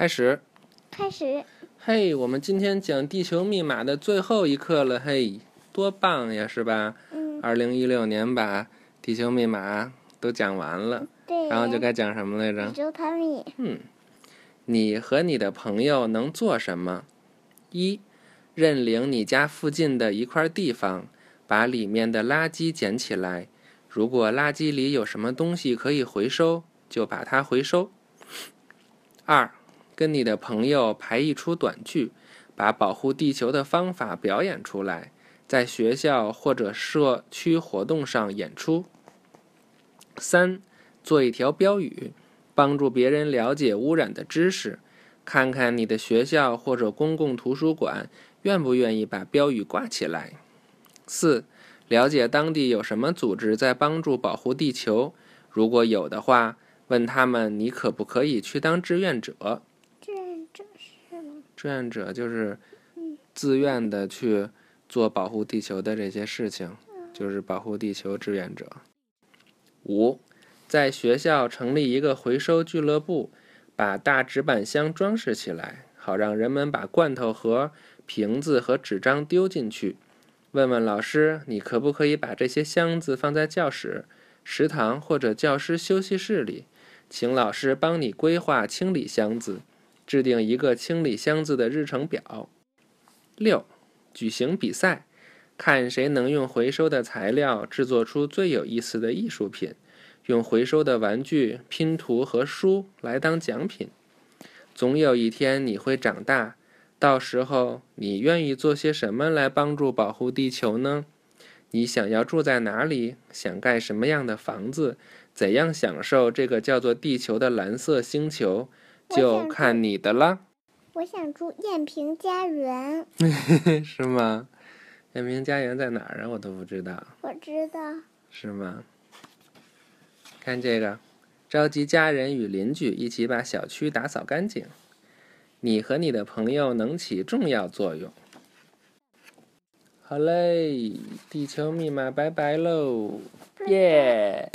开始。开始。嘿，我们今天讲地球密码的最后一课了，嘿，多棒呀，是吧？嗯。二零一六年把地球密码都讲完了。对。然后就该讲什么来着？宇宙探秘。嗯。你和你的朋友能做什么？一，认领你家附近的一块地方，把里面的垃圾捡起来。如果垃圾里有什么东西可以回收，就把它回收。二，跟你的朋友排一出短剧，把保护地球的方法表演出来，在学校或者社区活动上演出。三，做一条标语，帮助别人了解污染的知识，看看你的学校或者公共图书馆愿不愿意把标语挂起来。四。了解当地有什么组织在帮助保护地球，如果有的话，问他们你可不可以去当志愿者？志愿者？就是自愿的去做保护地球的这些事情，就是保护地球志愿者。五，在学校成立一个回收俱乐部，把大纸板箱装饰起来，好让人们把罐头盒、瓶子和纸张丢进去。问问老师，你可不可以把这些箱子放在教室、食堂或者教师休息室里？请老师帮你规划清理箱子，制定一个清理箱子的日程表。六，举行比赛，看谁能用回收的材料制作出最有意思的艺术品，用回收的玩具、拼图和书来当奖品。总有一天你会长大。到时候你愿意做些什么来帮助保护地球呢？你想要住在哪里？想盖什么样的房子？怎样享受这个叫做地球的蓝色星球？就看你的啦。我想住燕平家园。是吗？燕平家园在哪儿啊？我都不知道。我知道。是吗？看这个，召集家人与邻居一起把小区打扫干净。你和你的朋友能起重要作用。好嘞，地球密码拜拜喽，耶！